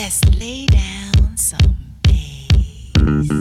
Hell lay down some gang,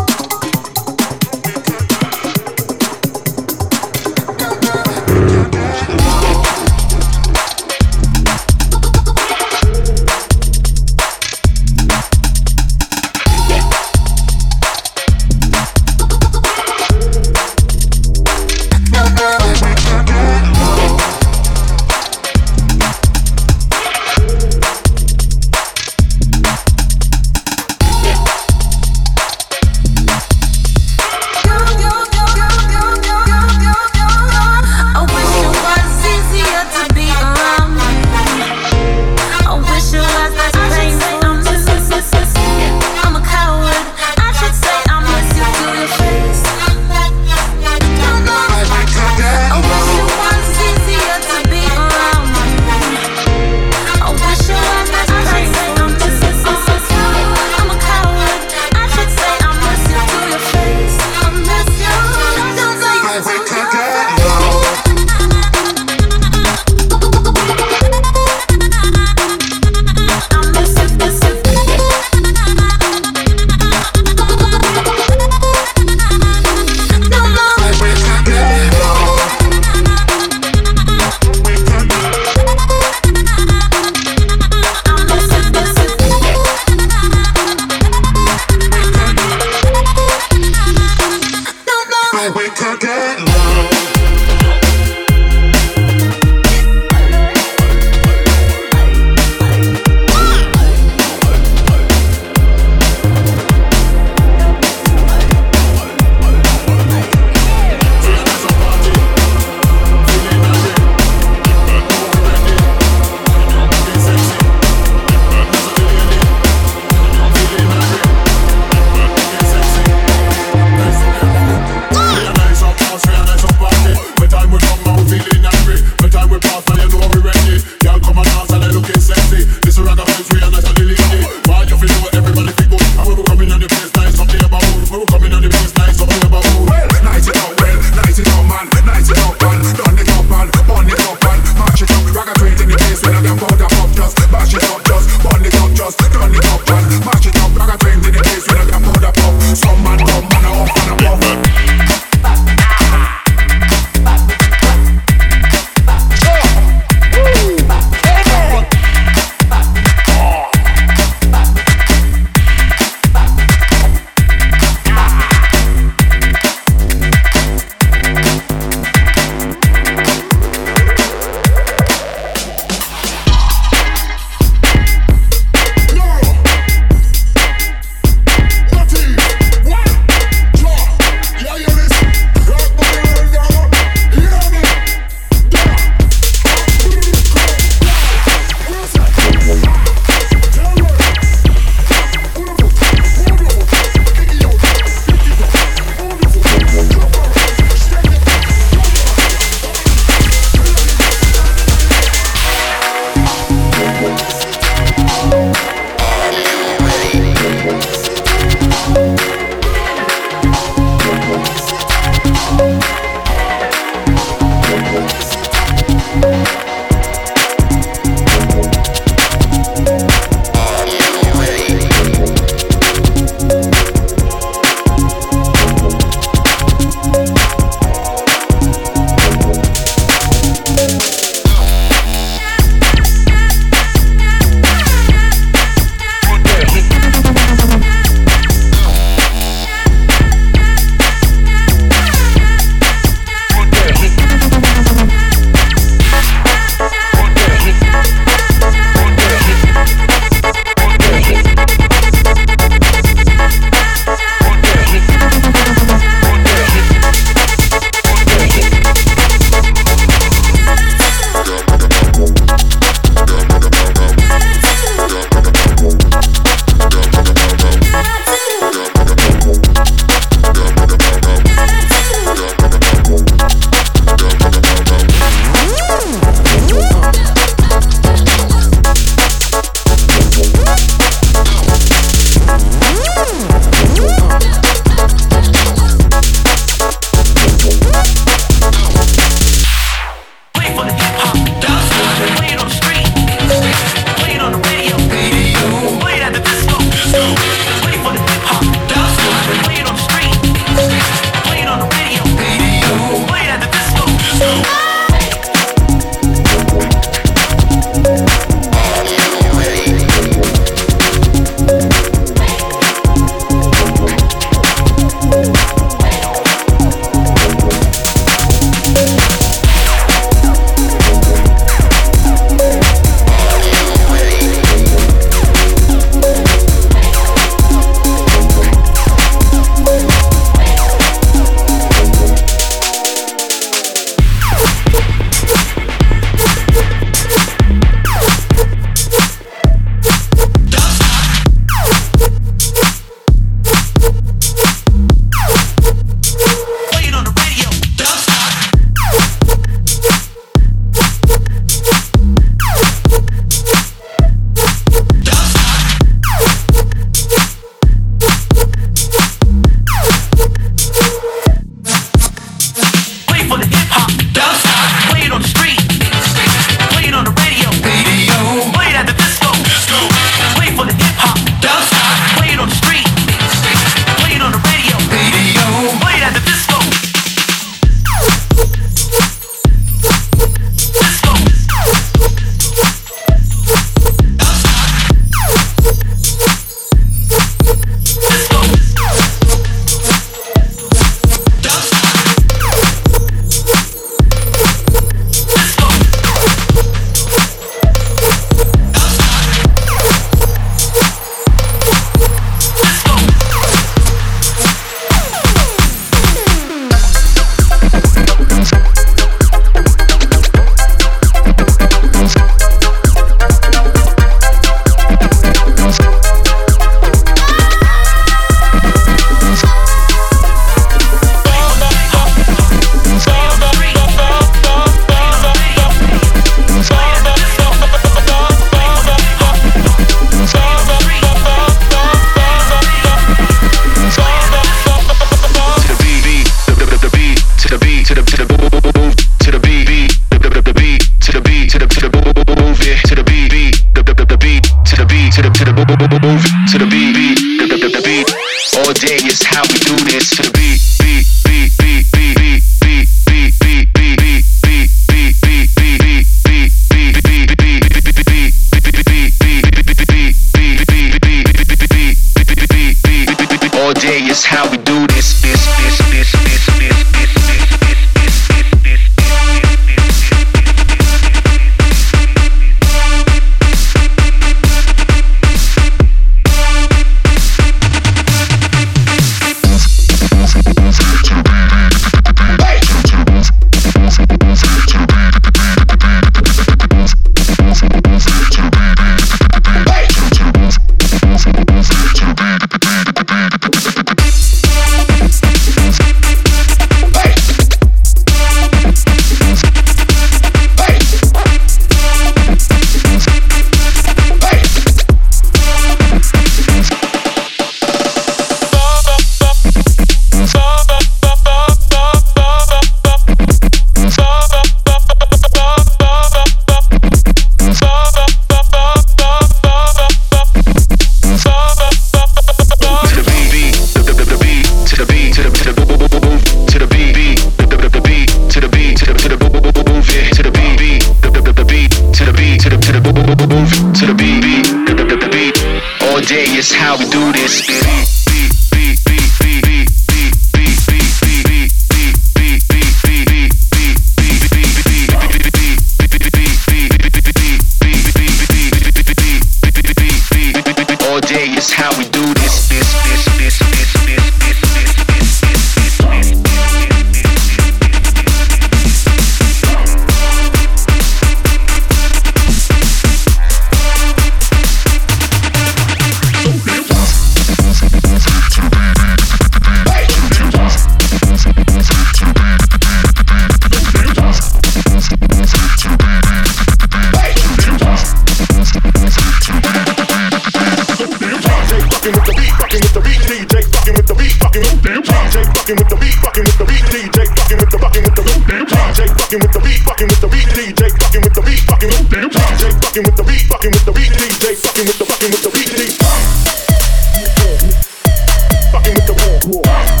我。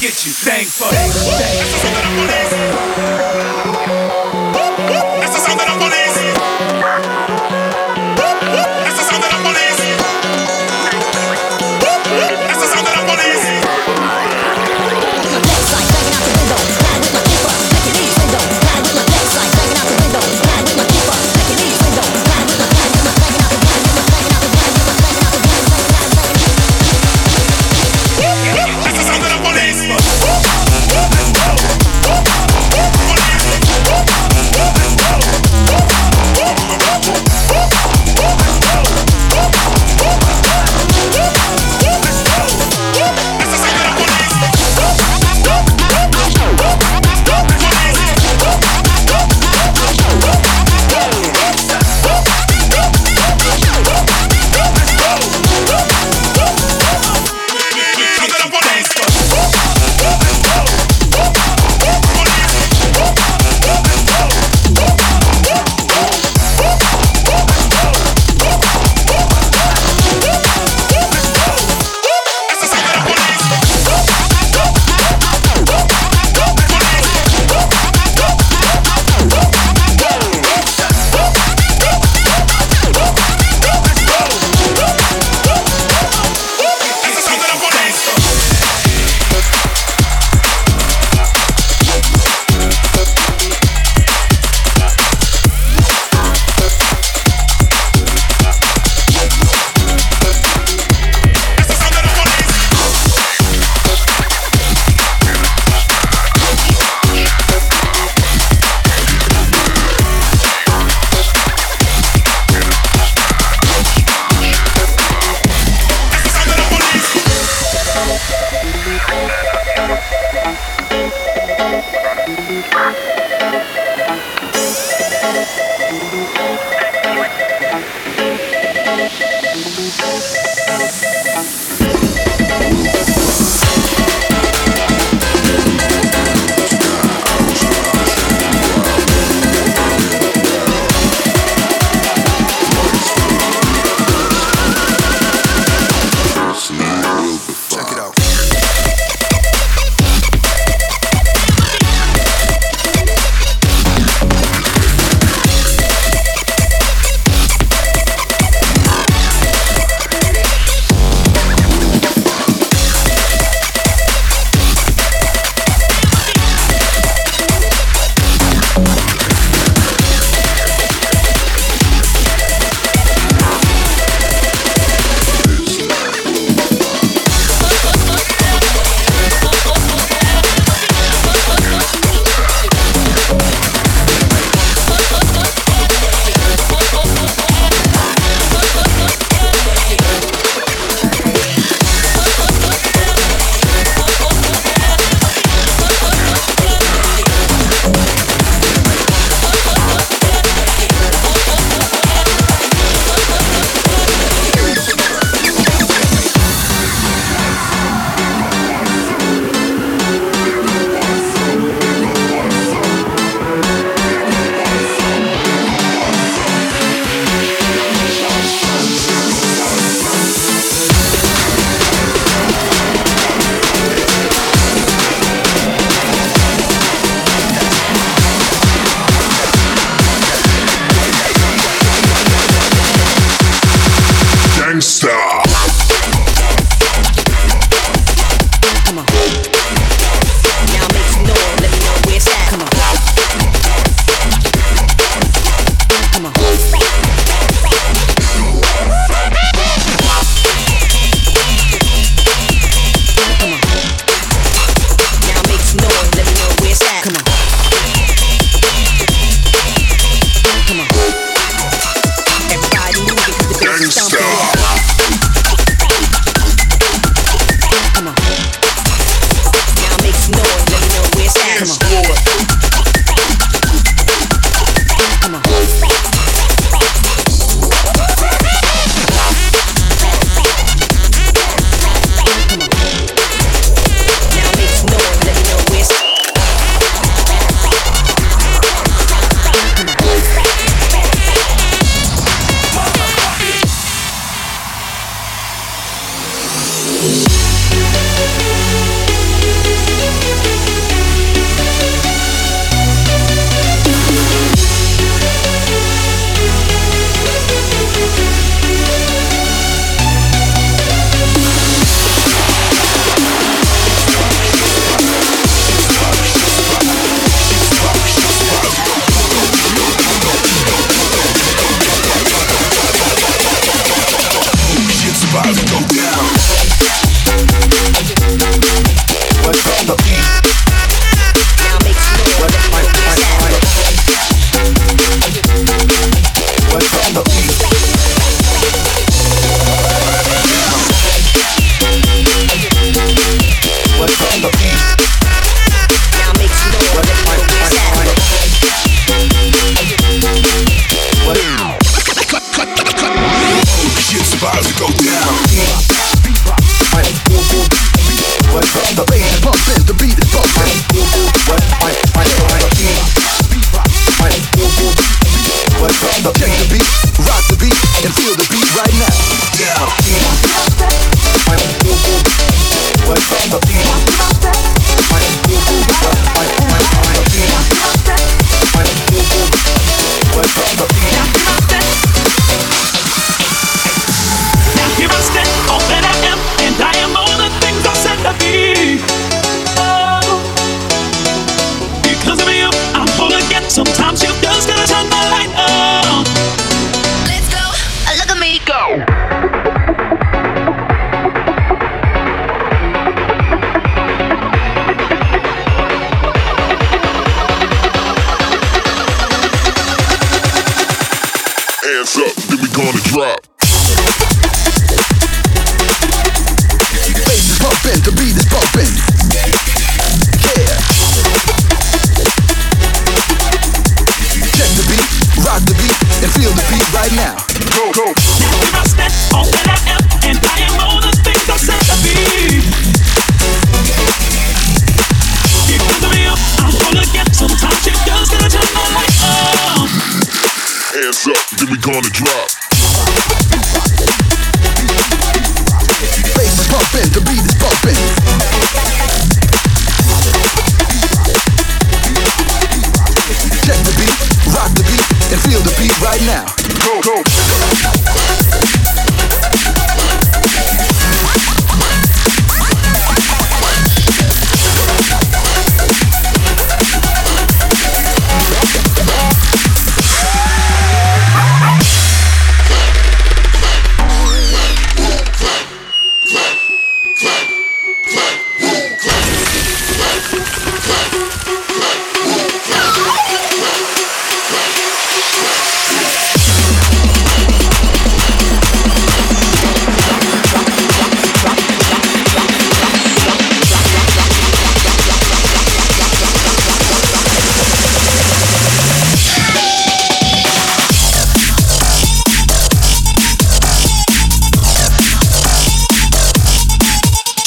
Get, you. Thing for Thank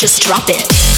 Just drop it.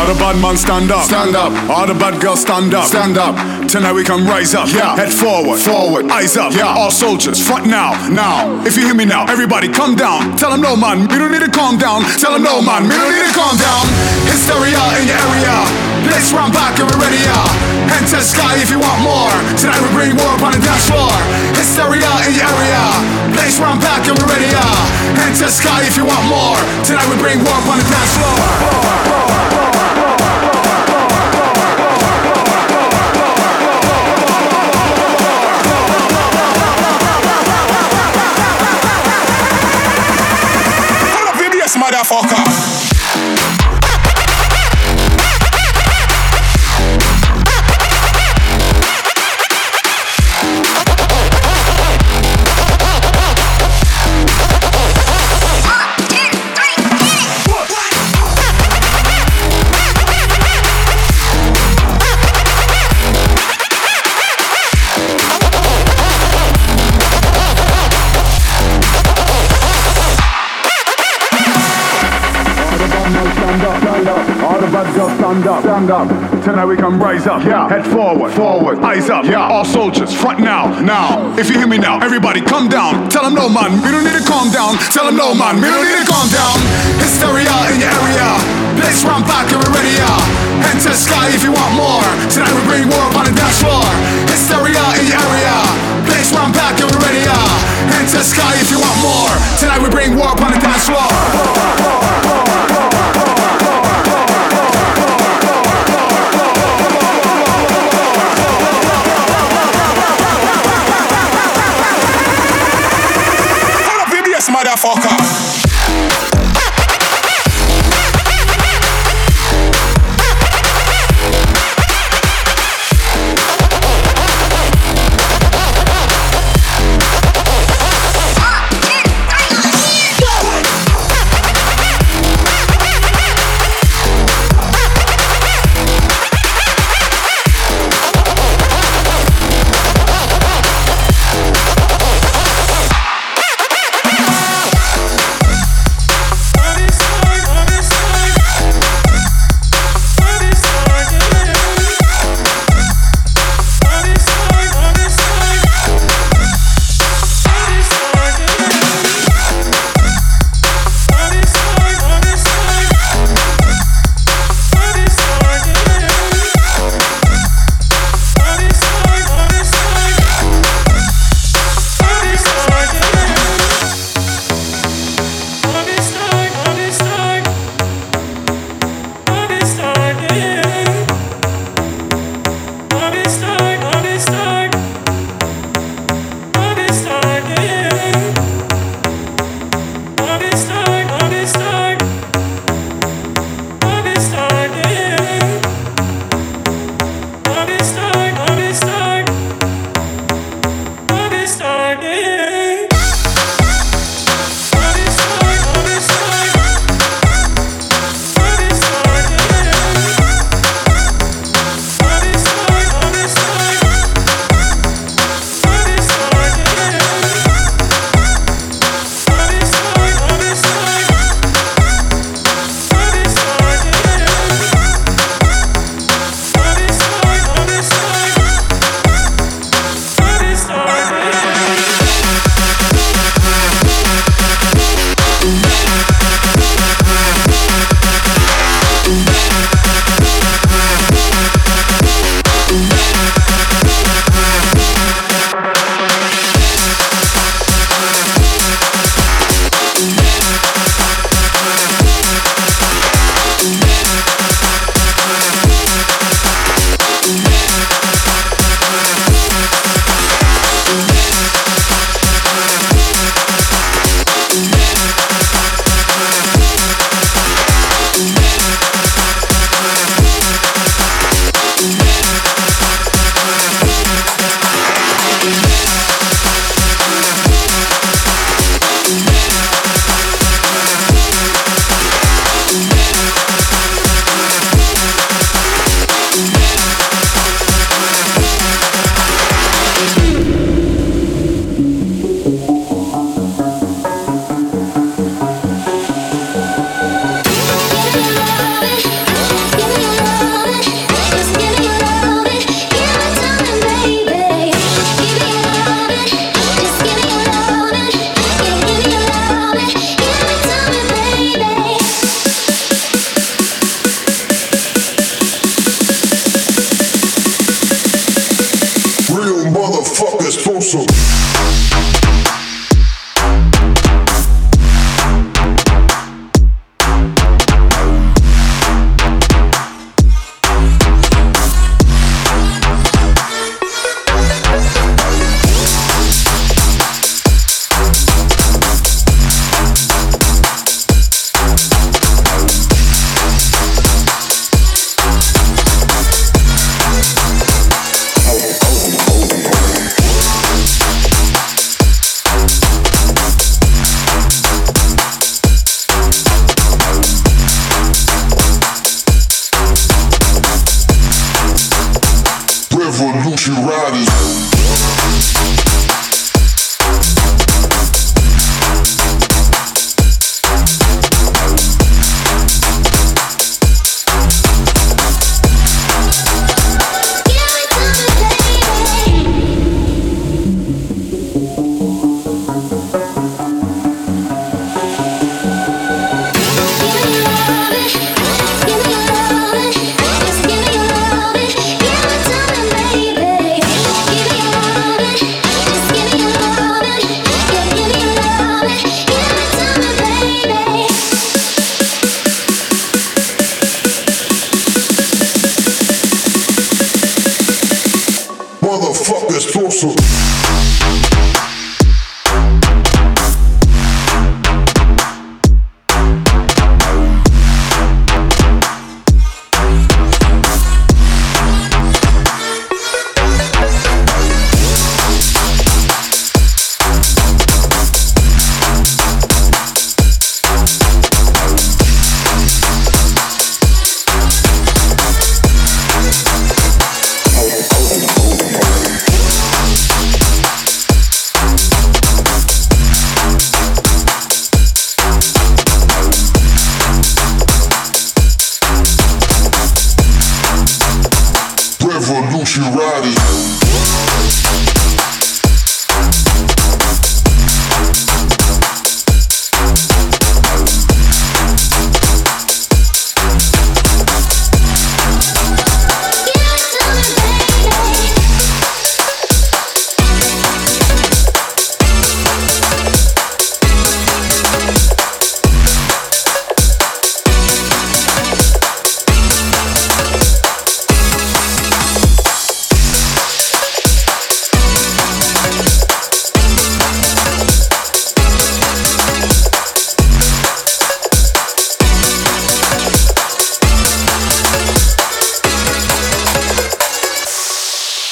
All the bad man stand up. Stand up. All the bad girls stand up. Stand up. Tonight we can rise up. Yeah. Head forward. Forward. Eyes up. Yeah. All soldiers, front now. Now. If you hear me now, everybody come down. Tell them no man, we don't need to calm down. Tell them no man, we don't need to calm down. Hysteria in your area. Place round back and we're ready, yeah. Head to the sky if you want more. Tonight we bring more up on the dance floor. Hysteria in your area. Place round back and we're ready, yeah. Head to the sky if you want more. Tonight we bring more up on the dance floor. Motherfucker. Stand up. Stand up. Tonight we can rise up. Yeah. Head forward. Forward. Eyes up. Yeah. All soldiers, front now. Now. If you hear me now, everybody come down. Tell them no man, we don't need to calm down. Tell them no man, we don't need to calm down. Hysteria in your area. Place round back and we're ready, yeah. Head to the sky if you want more. Tonight we bring more up on the dance floor. Hysteria in your area. Place round back and we're ready, yeah. Head to the sky if you want more. Tonight we bring war up on the dance floor. Motherfucker.